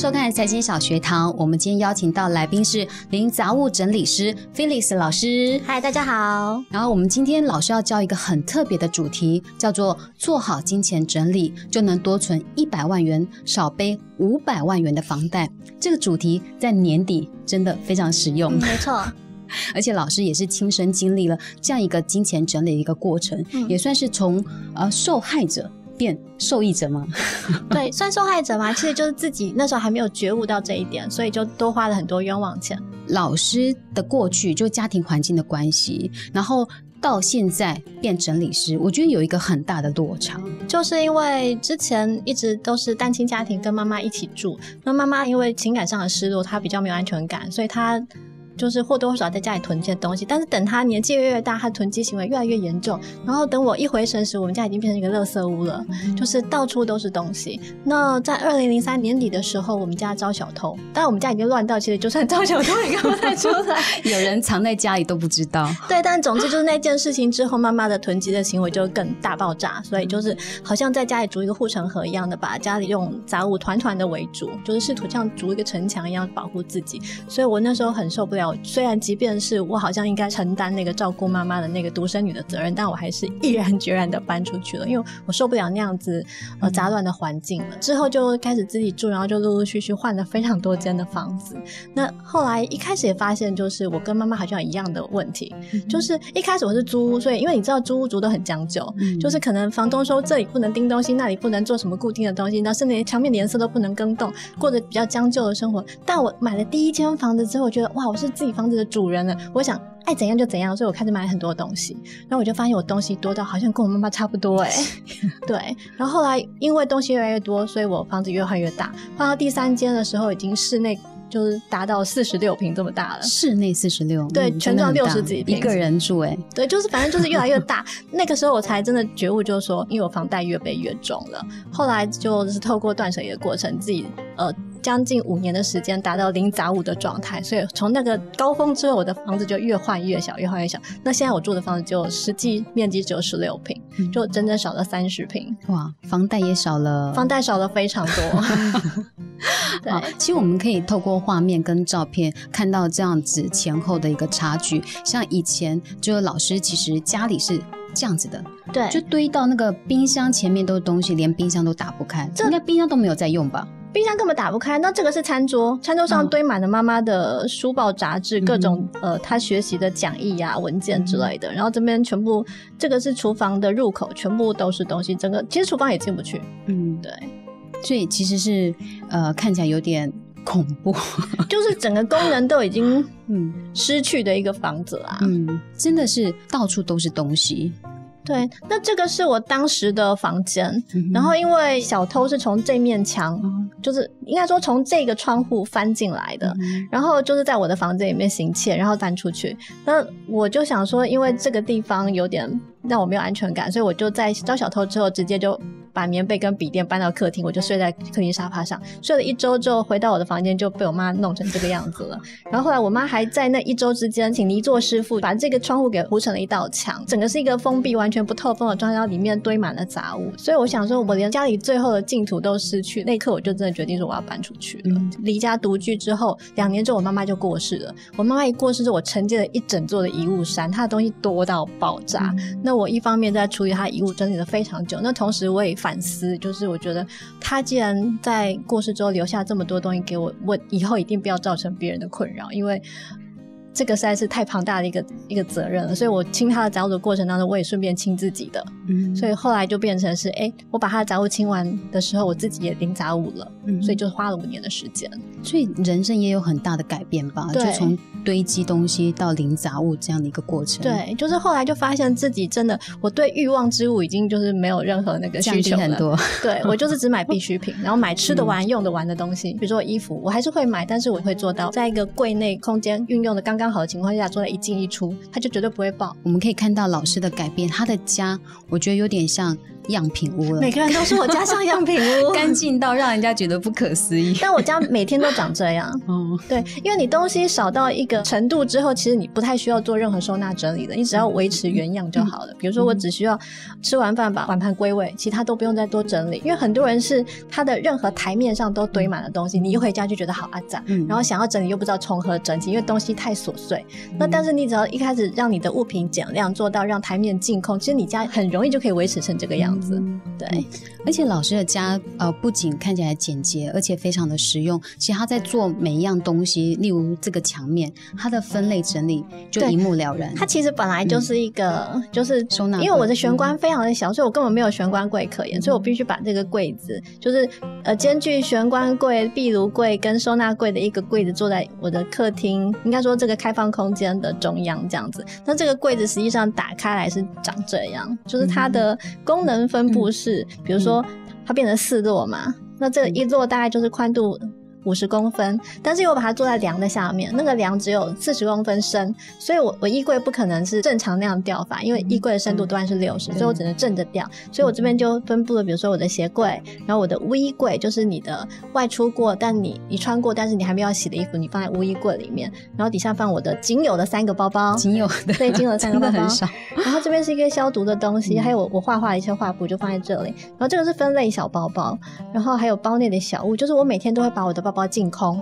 收看财经小学堂。我们今天邀请到来宾是零杂物整理师 Felix 老师。嗨，大家好。然后我们今天老师要教一个很特别的主题，叫做做好金钱整理，就能多存一百万元，少背五百万元的房贷。这个主题在年底真的非常实用。没错，而且老师也是亲身经历了这样一个金钱整理的一个过程，也算是从呃受害者。变受益者吗？对，算受害者吗？其实就是自己那时候还没有觉悟到这一点，所以就多花了很多冤枉钱。老师的过去就家庭环境的关系，然后到现在变整理师，我觉得有一个很大的落差，就是因为之前一直都是单亲家庭，跟妈妈一起住，那妈妈因为情感上的失落，她比较没有安全感，所以她。就是或多或少在家里囤积东西，但是等他年纪越越大，他囤积行为越来越严重。然后等我一回神时，我们家已经变成一个垃圾屋了，就是到处都是东西。那在二零零三年底的时候，我们家招小偷，但我们家已经乱到，其实就算招小偷也看不太出来，有人藏在家里都不知道。对，但总之就是那件事情之后，妈妈的囤积的行为就更大爆炸，所以就是好像在家里筑一个护城河一样的，把家里用杂物团团的围住，就是试图像筑一个城墙一样保护自己。所以我那时候很受不了。虽然即便是我好像应该承担那个照顾妈妈的那个独生女的责任，但我还是毅然决然的搬出去了，因为我受不了那样子呃杂乱的环境了。之后就开始自己住，然后就陆陆续续换了非常多间的房子。那后来一开始也发现，就是我跟妈妈好像一样的问题，就是一开始我是租屋，所以因为你知道租屋族都很讲究，就是可能房东说这里不能钉东西，那里不能做什么固定的东西，然后甚至连墙面的颜色都不能更动，过着比较将就的生活。但我买了第一间房子之后，我觉得哇，我是自己房子的主人了。我想爱怎样就怎样，所以我开始买很多东西。然后我就发现我东西多到好像跟我妈妈差不多哎。对。然后后来因为东西越来越多，所以我房子越换越大。换到第三间的时候，已经室内就是达到四十六平这么大了。室内四十六，对，全装六十几平，一个人住哎。对，就是反正就是越来越大。那个时候我才真的觉悟，就是说，因为我房贷越背越重了。后来就是透过断舍离的过程，自己呃。将近五年的时间达到零杂物的状态，所以从那个高峰之后，我的房子就越换越小，越换越小。那现在我住的房子就实际面积只有十六平，就整整少了三十平。哇，房贷也少了，房贷少了非常多。对，其实我们可以透过画面跟照片看到这样子前后的一个差距。像以前就是老师其实家里是这样子的，对，就堆到那个冰箱前面都是东西，连冰箱都打不开，应该冰箱都没有在用吧？冰箱根本打不开，那这个是餐桌，餐桌上堆满了妈妈的书报、杂志、各种呃，她学习的讲义呀、文件之类的。然后这边全部，这个是厨房的入口，全部都是东西。整个其实厨房也进不去。嗯，对。所以其实是呃，看起来有点恐怖，就是整个功能都已经嗯失去的一个房子啊。嗯，真的是到处都是东西。对，那这个是我当时的房间，然后因为小偷是从这面墙，就是应该说从这个窗户翻进来的，然后就是在我的房间里面行窃，然后翻出去。那我就想说，因为这个地方有点让我没有安全感，所以我就在招小偷之后，直接就。把棉被跟笔电搬到客厅，我就睡在客厅沙发上，睡了一周之后，回到我的房间就被我妈弄成这个样子了。然后后来我妈还在那一周之间，请泥作师傅把这个窗户给糊成了一道墙，整个是一个封闭、完全不透风的装，然后里面堆满了杂物。所以我想说，我连家里最后的净土都失去，那一刻我就真的决定说我要搬出去了。离家独居之后，两年之后我妈妈就过世了。我妈妈一过世之后，我承接了一整座的遗物山，她的东西多到爆炸。那那我一方面在处理他遗物，整理的非常久，那同时我也。反思就是，我觉得他既然在过世之后留下这么多东西给我，我以后一定不要造成别人的困扰，因为。这个实在是太庞大的一个一个责任了，所以我清他的杂物的过程当中，我也顺便清自己的，嗯，所以后来就变成是，哎，我把他的杂物清完的时候，我自己也零杂物了，嗯，所以就花了五年的时间，所以人生也有很大的改变吧，就从堆积东西到零杂物这样的一个过程，对，就是后来就发现自己真的，我对欲望之物已经就是没有任何那个需求很多，对我就是只买必需品，然后买吃的玩、用的完的东西，比如说衣服，我还是会买，但是我会做到在一个柜内空间运用的刚。刚好的情况下做了一进一出，他就绝对不会爆。我们可以看到老师的改变，他的家我觉得有点像样品屋了。每个人都说我家像样品屋，干净到让人家觉得不可思议。但我家每天都长这样。哦，对，因为你东西少到一个程度之后，其实你不太需要做任何收纳整理的，你只要维持原样就好了。比如说，我只需要吃完饭把碗盘归位，其他都不用再多整理。因为很多人是他的任何台面上都堆满了东西，你一回家就觉得好阿杂，然后想要整理又不知道从何整起，因为东西太琐碎。那但是你只要一开始让你的物品减量，做到让台面净空，其实你家很容易就可以维持成这个样子。对，而且老师的家呃不仅看起来简洁，而且非常的实用。其实他在做每一样东西，例如这个墙面，它的分类整理就一目了然。它其实本来就是一个就是收纳，因为我的玄关非常的小，所以我根本没有玄关柜可言，所以我必须把这个柜子就是呃兼具玄关柜、壁炉柜跟收纳柜的一个柜子坐在我的客厅，应该说这个开放空间的中央这样子。那这个柜子实际上打开来是长这样，就是它的功能分布是，比如说它变成四座嘛，那这一座大概就是宽度。五十公分，但是我把它坐在梁的下面，那个梁只有四十公分深，所以我我衣柜不可能是正常那样吊法，因为衣柜的深度段是六十，所以我只能正着吊。所以我这边就分布了，比如说我的鞋柜，然后我的污衣柜，就是你的外出过但你你穿过但是你还没有洗的衣服，你放在污衣柜里面，然后底下放我的仅有的三个包包，仅有的对，仅有的三个 包包很少。然后这边是一个消毒的东西，还有我我画画的一些画布就放在这里。然后这个是分类小包包，然后还有包内的小物，就是我每天都会把我的包包包净空。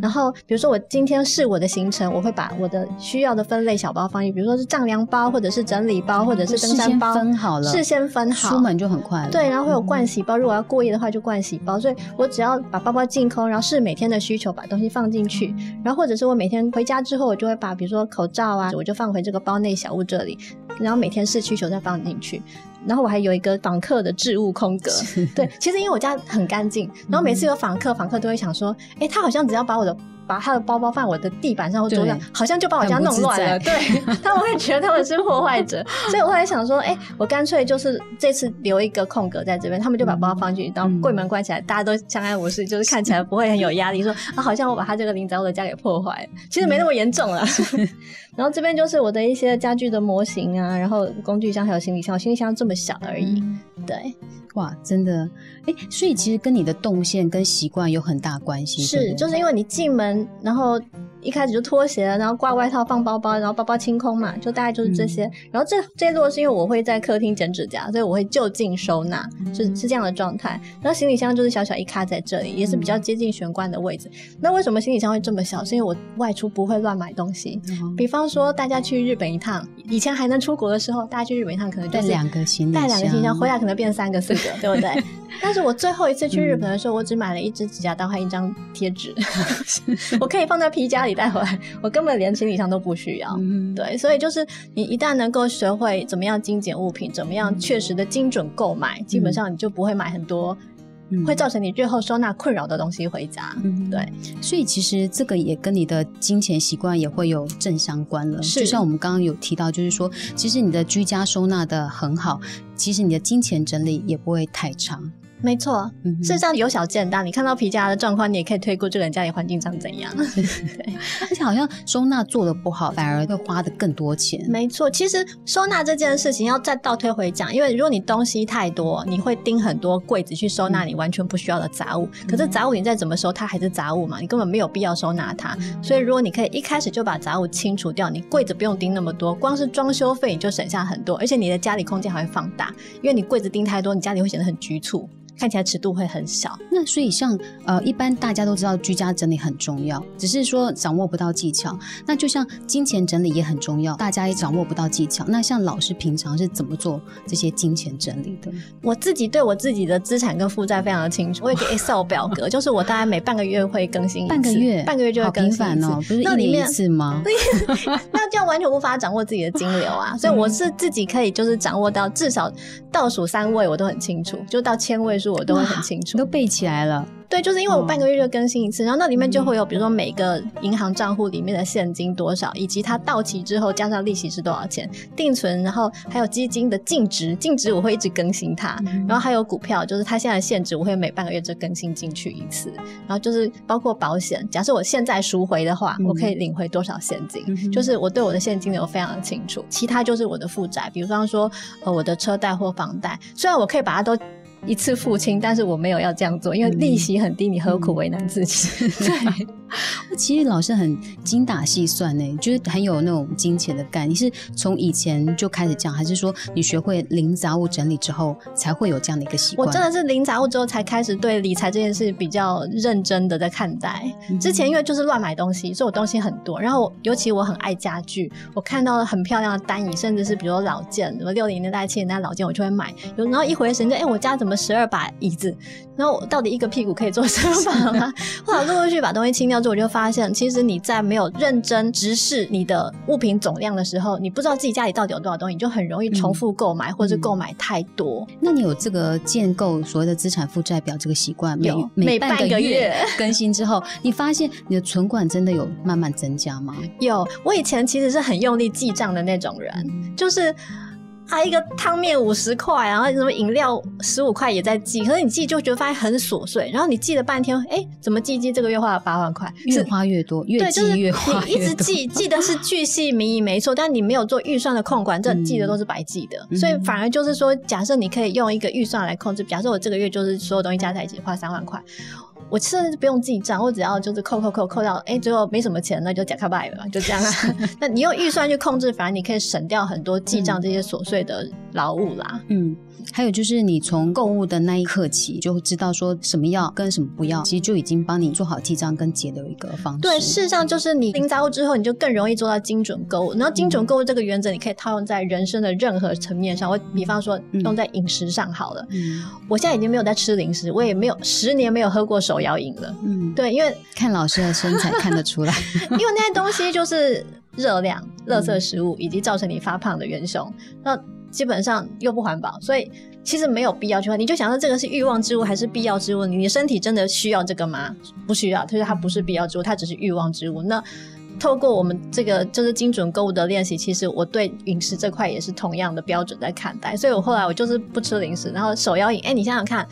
然后，比如说我今天是我的行程，我会把我的需要的分类小包放进，比如说是丈量包，或者是整理包，或者是登山包，分好了，事先分好，出门就很快了。对，然后会有盥洗包，如果要过夜的话就盥洗包，所以我只要把包包净空，然后是每天的需求把东西放进去，然后或者是我每天回家之后，我就会把比如说口罩啊，我就放回这个包内小物这里，然后每天是需求再放进去。然后我还有一个访客的置物空格，对，其实因为我家很干净，然后每次有访客，访客都会想说，哎，他好像只要把我的。把他的包包放我的地板上或桌上，好像就把我家弄乱了。对，他们会觉得他们是破坏者，所以我后来想说，哎，我干脆就是这次留一个空格在这边，他们就把包放进去，当柜门关起来，大家都相安无事，就是看起来不会很有压力。说啊，好像我把他这个林宅我的家给破坏，其实没那么严重了。然后这边就是我的一些家具的模型啊，然后工具箱还有行李箱，行李箱这么小而已。对，哇，真的，哎，所以其实跟你的动线跟习惯有很大关系。是，就是因为你进门，然后。一开始就拖鞋，然后挂外套，放包包，然后包包清空嘛，就大概就是这些。然后这这一摞是因为我会在客厅剪指甲，所以我会就近收纳，是是这样的状态。然后行李箱就是小小一卡在这里，也是比较接近玄关的位置。那为什么行李箱会这么小？是因为我外出不会乱买东西。比方说大家去日本一趟，以前还能出国的时候，大家去日本一趟可能带两个行李带两个行李箱回来可能变三个四个，对不对？但是我最后一次去日本的时候，我只买了一支指甲刀和一张贴纸，我可以放在皮夹里带回来，我根本连行李箱都不需要。嗯对，所以就是你一旦能够学会怎么样精简物品，怎么样确实的精准购买，基本上你就不会买很多会造成你日后收纳困扰的东西回家。嗯对，所以其实这个也跟你的金钱习惯也会有正相关了。就像我们刚刚有提到，就是说，其实你的居家收纳的很好，其实你的金钱整理也不会太长。没错，事实上由小见大。你看到皮夹的状况，你也可以推估这个人家里环境长怎样。对，而且好像收纳做的不好，反而会花的更多钱。没错，其实收纳这件事情要再倒推回讲，因为如果你东西太多，你会盯很多柜子去收纳你完全不需要的杂物。可是杂物你再怎么收，它还是杂物嘛，你根本没有必要收纳它。所以如果你可以一开始就把杂物清除掉，你柜子不用盯那么多，光是装修费你就省下很多，而且你的家里空间还会放大，因为你柜子盯太多，你家里会显得很局促。看起来尺度会很小，那所以像呃，一般大家都知道居家整理很重要，只是说掌握不到技巧。那就像金钱整理也很重要，大家也掌握不到技巧。那像老师平常是怎么做这些金钱整理的？我自己对我自己的资产跟负债非常的清楚，我有个 Excel 表格，就是我大概每半个月会更新一次，半个月，半个月就会更新一次，不是一年一次吗？那这样完全无法掌握自己的金流啊！所以我是自己可以就是掌握到至少倒数三位我都很清楚，就到千位数。数我都会很清楚，都背起来了。对，就是因为我半个月就更新一次，然后那里面就会有，比如说每个银行账户里面的现金多少，以及它到期之后加上利息是多少钱，定存，然后还有基金的净值，净值我会一直更新它，然后还有股票，就是它现在限制我会每半个月就更新进去一次，然后就是包括保险，假设我现在赎回的话，我可以领回多少现金，就是我对我的现金流非常的清楚，其他就是我的负债，比如说呃我的车贷或房贷，虽然我可以把它都。一次付清，但是我没有要这样做，因为利息很低，你何苦为难自己？对。其实老师很精打细算呢，就是很有那种金钱的概念。你是从以前就开始这样，还是说你学会零杂物整理之后才会有这样的一个习惯？我真的是零杂物之后才开始对理财这件事比较认真的在看待。之前因为就是乱买东西，所以我东西很多。然后尤其我很爱家具，我看到了很漂亮的单椅，甚至是比如老件，什么六零年代、七零年代老件，我就会买。有然后一回神，就哎，我家怎么十二把椅子？然后到底一个屁股可以坐十二把吗？后来陆陆续续把东西清掉之后，我就发现，其实你在没有认真直视你的物品总量的时候，你不知道自己家里到底有多少东西，你就很容易重复购买或者购买太多。那你有这个建构所谓的资产负债表这个习惯？有每半个月更新之后，你发现你的存款真的有慢慢增加吗？有，我以前其实是很用力记账的那种人，就是。啊，一个汤面五十块，然后什么饮料十五块也在记，可是你记就觉得发现很琐碎，然后你记了半天，哎，怎么记记这个月花了八万块，越花越多，越记越花越多。你一直记，记得是巨细靡遗没错，但你没有做预算的控管，这记的都是白记的。所以反而就是说，假设你可以用一个预算来控制，假设我这个月就是所有东西加在一起花三万块。我甚至不用记账，我只要就是扣扣扣扣到，哎，最后没什么钱，那就假开拜了，就这样啊。那你用预算去控制，反而你可以省掉很多记账这些琐碎的劳务啦。嗯。还有就是，你从购物的那一刻起，就知道说什么要跟什么不要，其实就已经帮你做好记账跟节流一个方式。对，事实上就是你拎杂物之后，你就更容易做到精准购物。然后精准购物这个原则，你可以套用在人生的任何层面上。我比方说用在饮食上好了。嗯。我现在已经没有在吃零食，我也没有十年没有喝过手摇饮了。嗯。对，因为看老师的身材看得出来，因为那些东西就是热量、垃圾食物，以及造成你发胖的元凶。那基本上又不环保，所以。其实没有必要去换，你就想说这个是欲望之物还是必要之物？你身体真的需要这个吗？不需要，就是它不是必要之物，它只是欲望之物。那透过我们这个就是精准购物的练习，其实我对饮食这块也是同样的标准在看待。所以我后来我就是不吃零食，然后手摇饮。哎，你想想看。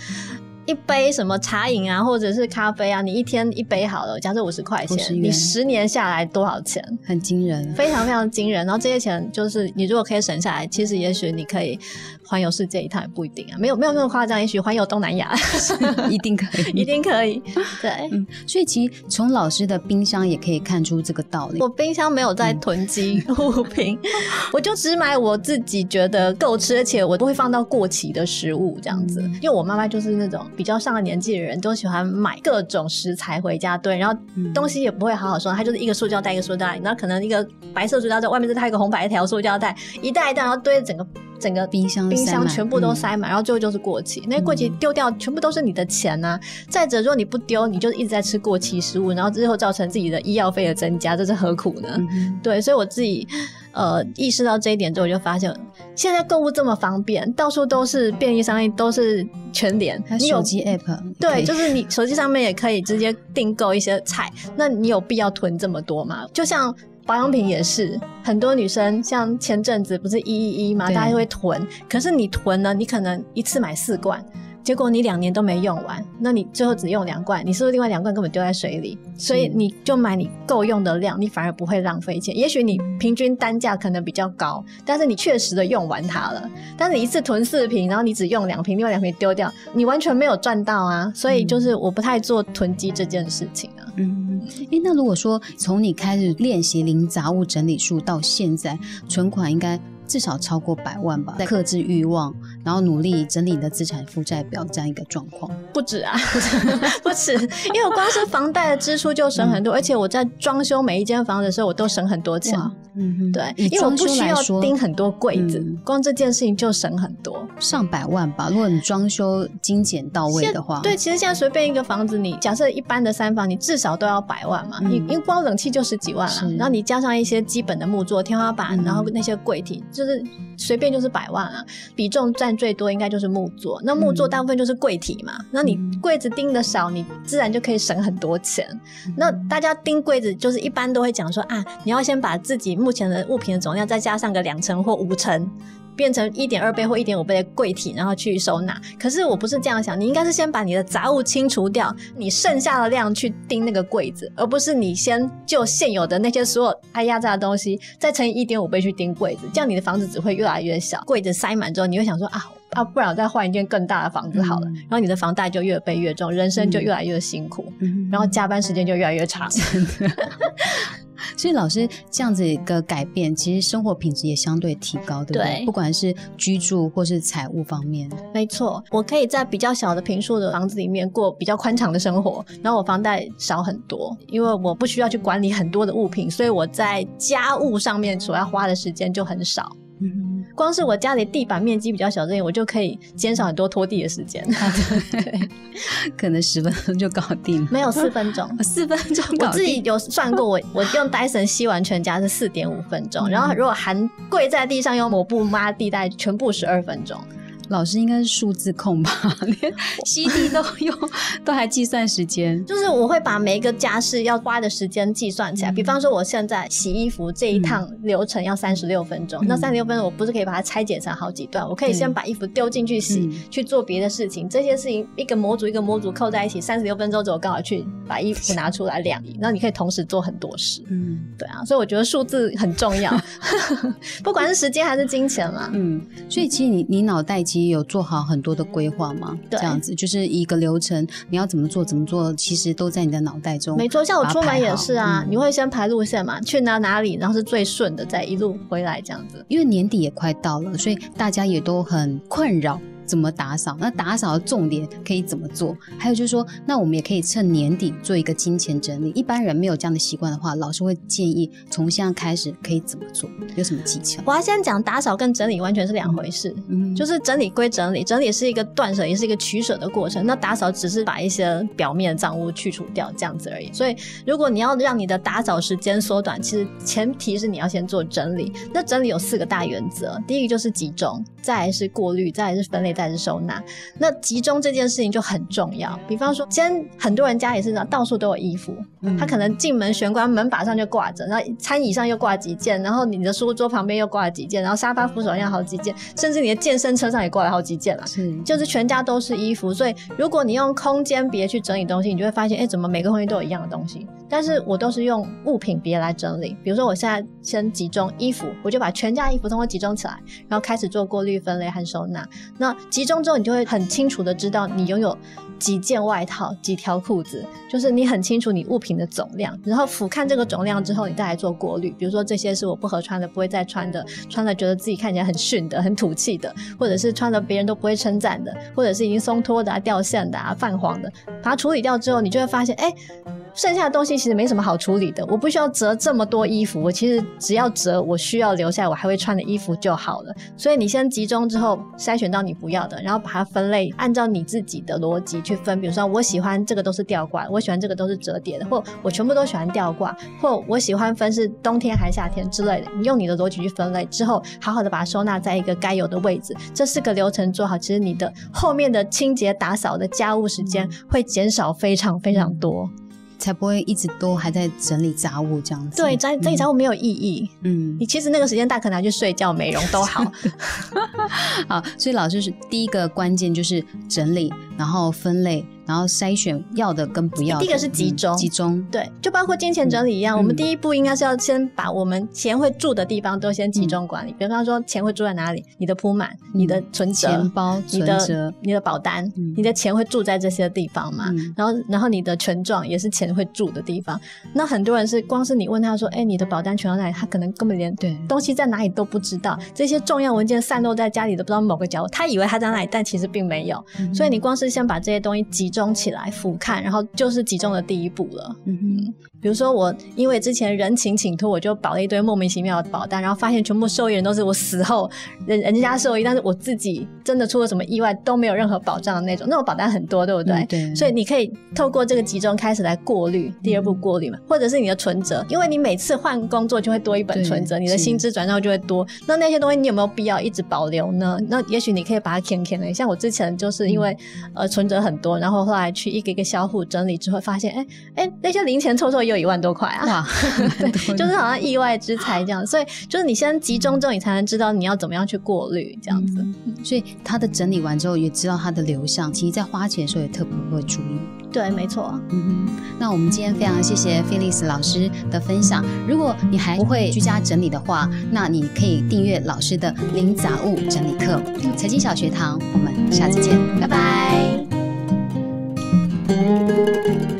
一杯什么茶饮啊，或者是咖啡啊，你一天一杯好了，假设五十块钱，你十年下来多少钱？很惊人，非常非常惊人。然后这些钱就是你如果可以省下来，其实也许你可以环游世界一趟也不一定啊，没有没有那么夸张，也许环游东南亚 一定可以，一定可以。对，嗯，所以其实从老师的冰箱也可以看出这个道理。我冰箱没有在囤积物品，我就只买我自己觉得够吃，而且我不会放到过期的食物这样子。因为我妈妈就是那种。比较上了年纪的人都喜欢买各种食材回家炖，然后东西也不会好好收，它就是一个塑胶袋一个塑胶袋，那可能一个白色塑胶袋外面再套一个红白条塑胶袋，一袋一袋，然后堆整个整个冰箱冰箱全部都塞满，然后最后就是过期。那过期丢掉，全部都是你的钱呐。再者，如果你不丢，你就一直在吃过期食物，然后最后造成自己的医药费的增加，这是何苦呢？对，所以我自己。呃，意识到这一点之后，我就发现现在购物这么方便，到处都是便利商店，都是全联。你手机 app 对，就是你手机上面也可以直接订购一些菜。那你有必要囤这么多吗？就像保养品也是，很多女生像前阵子不是一一一嘛，大家会囤。可是你囤呢，你可能一次买四罐。结果你两年都没用完，那你最后只用两罐，你是不是另外两罐根本丢在水里？所以你就买你够用的量，你反而不会浪费钱。也许你平均单价可能比较高，但是你确实的用完它了。但是你一次囤四瓶，然后你只用两瓶，另外两瓶丢掉，你完全没有赚到啊！所以就是我不太做囤积这件事情啊。嗯，哎，那如果说从你开始练习零杂物整理术到现在，存款应该？至少超过百万吧，在克制欲望，然后努力整理你的资产负债表这样一个状况，不止啊，不止，因为我光是房贷的支出就省很多，而且我在装修每一间房子的时候，我都省很多钱。嗯，对，因为我不需要钉很多柜子，光这件事情就省很多，上百万吧。如果你装修精简到位的话，对，其实现在随便一个房子，你假设一般的三房，你至少都要百万嘛。你因为光冷气就十几万了，然后你加上一些基本的木作天花板，然后那些柜体。就是随便就是百万啊，比重占最多应该就是木座。那木座大部分就是柜体嘛，那你柜子钉的少，你自然就可以省很多钱。那大家钉柜子就是一般都会讲说啊，你要先把自己目前的物品的总量再加上个两成或五成。变成一点二倍或一点五倍的柜体，然后去收纳。可是我不是这样想，你应该是先把你的杂物清除掉，你剩下的量去钉那个柜子，而不是你先就现有的那些所有爱压榨的东西，再乘以一点五倍去钉柜子。这样你的房子只会越来越小，柜子塞满之后，你会想说啊啊，不然我再换一间更大的房子好了。然后你的房贷就越背越重，人生就越来越辛苦，然后加班时间就越来越长。所以老师这样子一个改变，其实生活品质也相对提高，对不对？不管是居住或是财务方面，没错，我可以在比较小的平数的房子里面过比较宽敞的生活，然后我房贷少很多，因为我不需要去管理很多的物品，所以我在家务上面所要花的时间就很少。嗯，光是我家里地板面积比较小，这点我就可以减少很多拖地的时间。对，可能十分钟就搞定，没有四分钟，四分钟。我自己有算过，我我用 Dyson 吸完全家是四点五分钟，然后如果含跪在地上用抹布抹地带，全部十二分钟。老师应该是数字控吧，连 CD 都用，都还计算时间。就是我会把每一个家事要花的时间计算起来。比方说，我现在洗衣服这一趟流程要三十六分钟，那三十六分钟我不是可以把它拆解成好几段？我可以先把衣服丢进去洗，去做别的事情。这些事情一个模组一个模组扣在一起，三十六分钟之后刚好去把衣服拿出来晾。然后你可以同时做很多事。嗯，对啊，所以我觉得数字很重要 不管是时间还是金钱嘛。嗯，所以其实你你脑袋。有做好很多的规划吗？对这样子就是一个流程，你要怎么做怎么做，其实都在你的脑袋中。没错，像我出门也是啊，你会先排路线嘛，去哪哪里，然后是最顺的，再一路回来这样子。因为年底也快到了，所以大家也都很困扰。怎么打扫？那打扫的重点可以怎么做？还有就是说，那我们也可以趁年底做一个金钱整理。一般人没有这样的习惯的话，老师会建议从现在开始可以怎么做？有什么技巧？我要先讲打扫跟整理完全是两回事。嗯，就是整理归整理，整理是一个断舍，也是一个取舍的过程。那打扫只是把一些表面脏污去除掉，这样子而已。所以，如果你要让你的打扫时间缩短，其实前提是你要先做整理。那整理有四个大原则，第一个就是集中，再来是过滤，再来是分类。再是收纳，那集中这件事情就很重要。比方说，先很多人家也是这样，到处都有衣服，他可能进门玄关门把上就挂着，然后餐椅上又挂几件，然后你的书桌旁边又挂了几件，然后沙发扶手上好几件，甚至你的健身车上也挂了好几件了。是，就是全家都是衣服。所以，如果你用空间别去整理东西，你就会发现，哎，怎么每个空间都有一样的东西？但是我都是用物品别来整理。比如说，我现在先集中衣服，我就把全家衣服通通集中起来，然后开始做过滤、分类和收纳。那集中之后，你就会很清楚的知道你拥有几件外套、几条裤子，就是你很清楚你物品的总量。然后俯瞰这个总量之后，你再来做过滤。比如说这些是我不合穿的，不会再穿的，穿了觉得自己看起来很逊的、很土气的，或者是穿了别人都不会称赞的，或者是已经松脱的、啊掉线的、啊、泛黄的，把它处理掉之后，你就会发现，哎。剩下的东西其实没什么好处理的，我不需要折这么多衣服，我其实只要折我需要留下我还会穿的衣服就好了。所以你先集中之后筛选到你不要的，然后把它分类，按照你自己的逻辑去分。比如说我喜欢这个都是吊挂，我喜欢这个都是折叠的，或我全部都喜欢吊挂，或我喜欢分是冬天还是夏天之类的。你用你的逻辑去分类之后，好好的把它收纳在一个该有的位置。这四个流程做好，其实你的后面的清洁打扫的家务时间会减少非常非常多。才不会一直都还在整理杂物这样子。对，整整理杂物没有意义。嗯，你其实那个时间大可拿去睡觉、美容都好。好，所以老师是第一个关键就是整理，然后分类。然后筛选要的跟不要。第一个是集中，集中对，就包括金钱整理一样。我们第一步应该是要先把我们钱会住的地方都先集中管理。比方说，钱会住在哪里？你的铺满，你的存折、钱包、你的你的保单，你的钱会住在这些地方嘛？然后，然后你的权状也是钱会住的地方。那很多人是光是你问他说：“哎，你的保单存在哪里？”他可能根本连对东西在哪里都不知道。这些重要文件散落在家里都不知道某个角落，他以为他在哪里，但其实并没有。所以你光是就是先把这些东西集中起来俯瞰，然后就是集中的第一步了。嗯哼，比如说我因为之前人情请托，我就保了一堆莫名其妙的保单，然后发现全部受益人都是我死后人人家受益，但是我自己真的出了什么意外都没有任何保障的那种，那种保单很多，对不对？对。所以你可以透过这个集中开始来过滤，第二步过滤嘛，或者是你的存折，因为你每次换工作就会多一本存折，你的薪资转账就会多，那那些东西你有没有必要一直保留呢？那也许你可以把它填填了，像我之前就是因为呃存折很多，然后后来去一个一个销户整理之后，发现哎哎那些零钱凑凑也有一万多块啊，对，就是好像意外之财这样，所以就是你先集中之后，你才能知道你要怎么样去过滤这样子。所以他的整理完之后，也知道他的流向，其实在花钱的时候也特别会注意。对，没错。嗯哼，那我们今天非常谢谢 Felix 老师的分享。如果你还不会居家整理的话，那你可以订阅老师的零杂物整理课——财经小学堂。我们下次见，拜拜。Música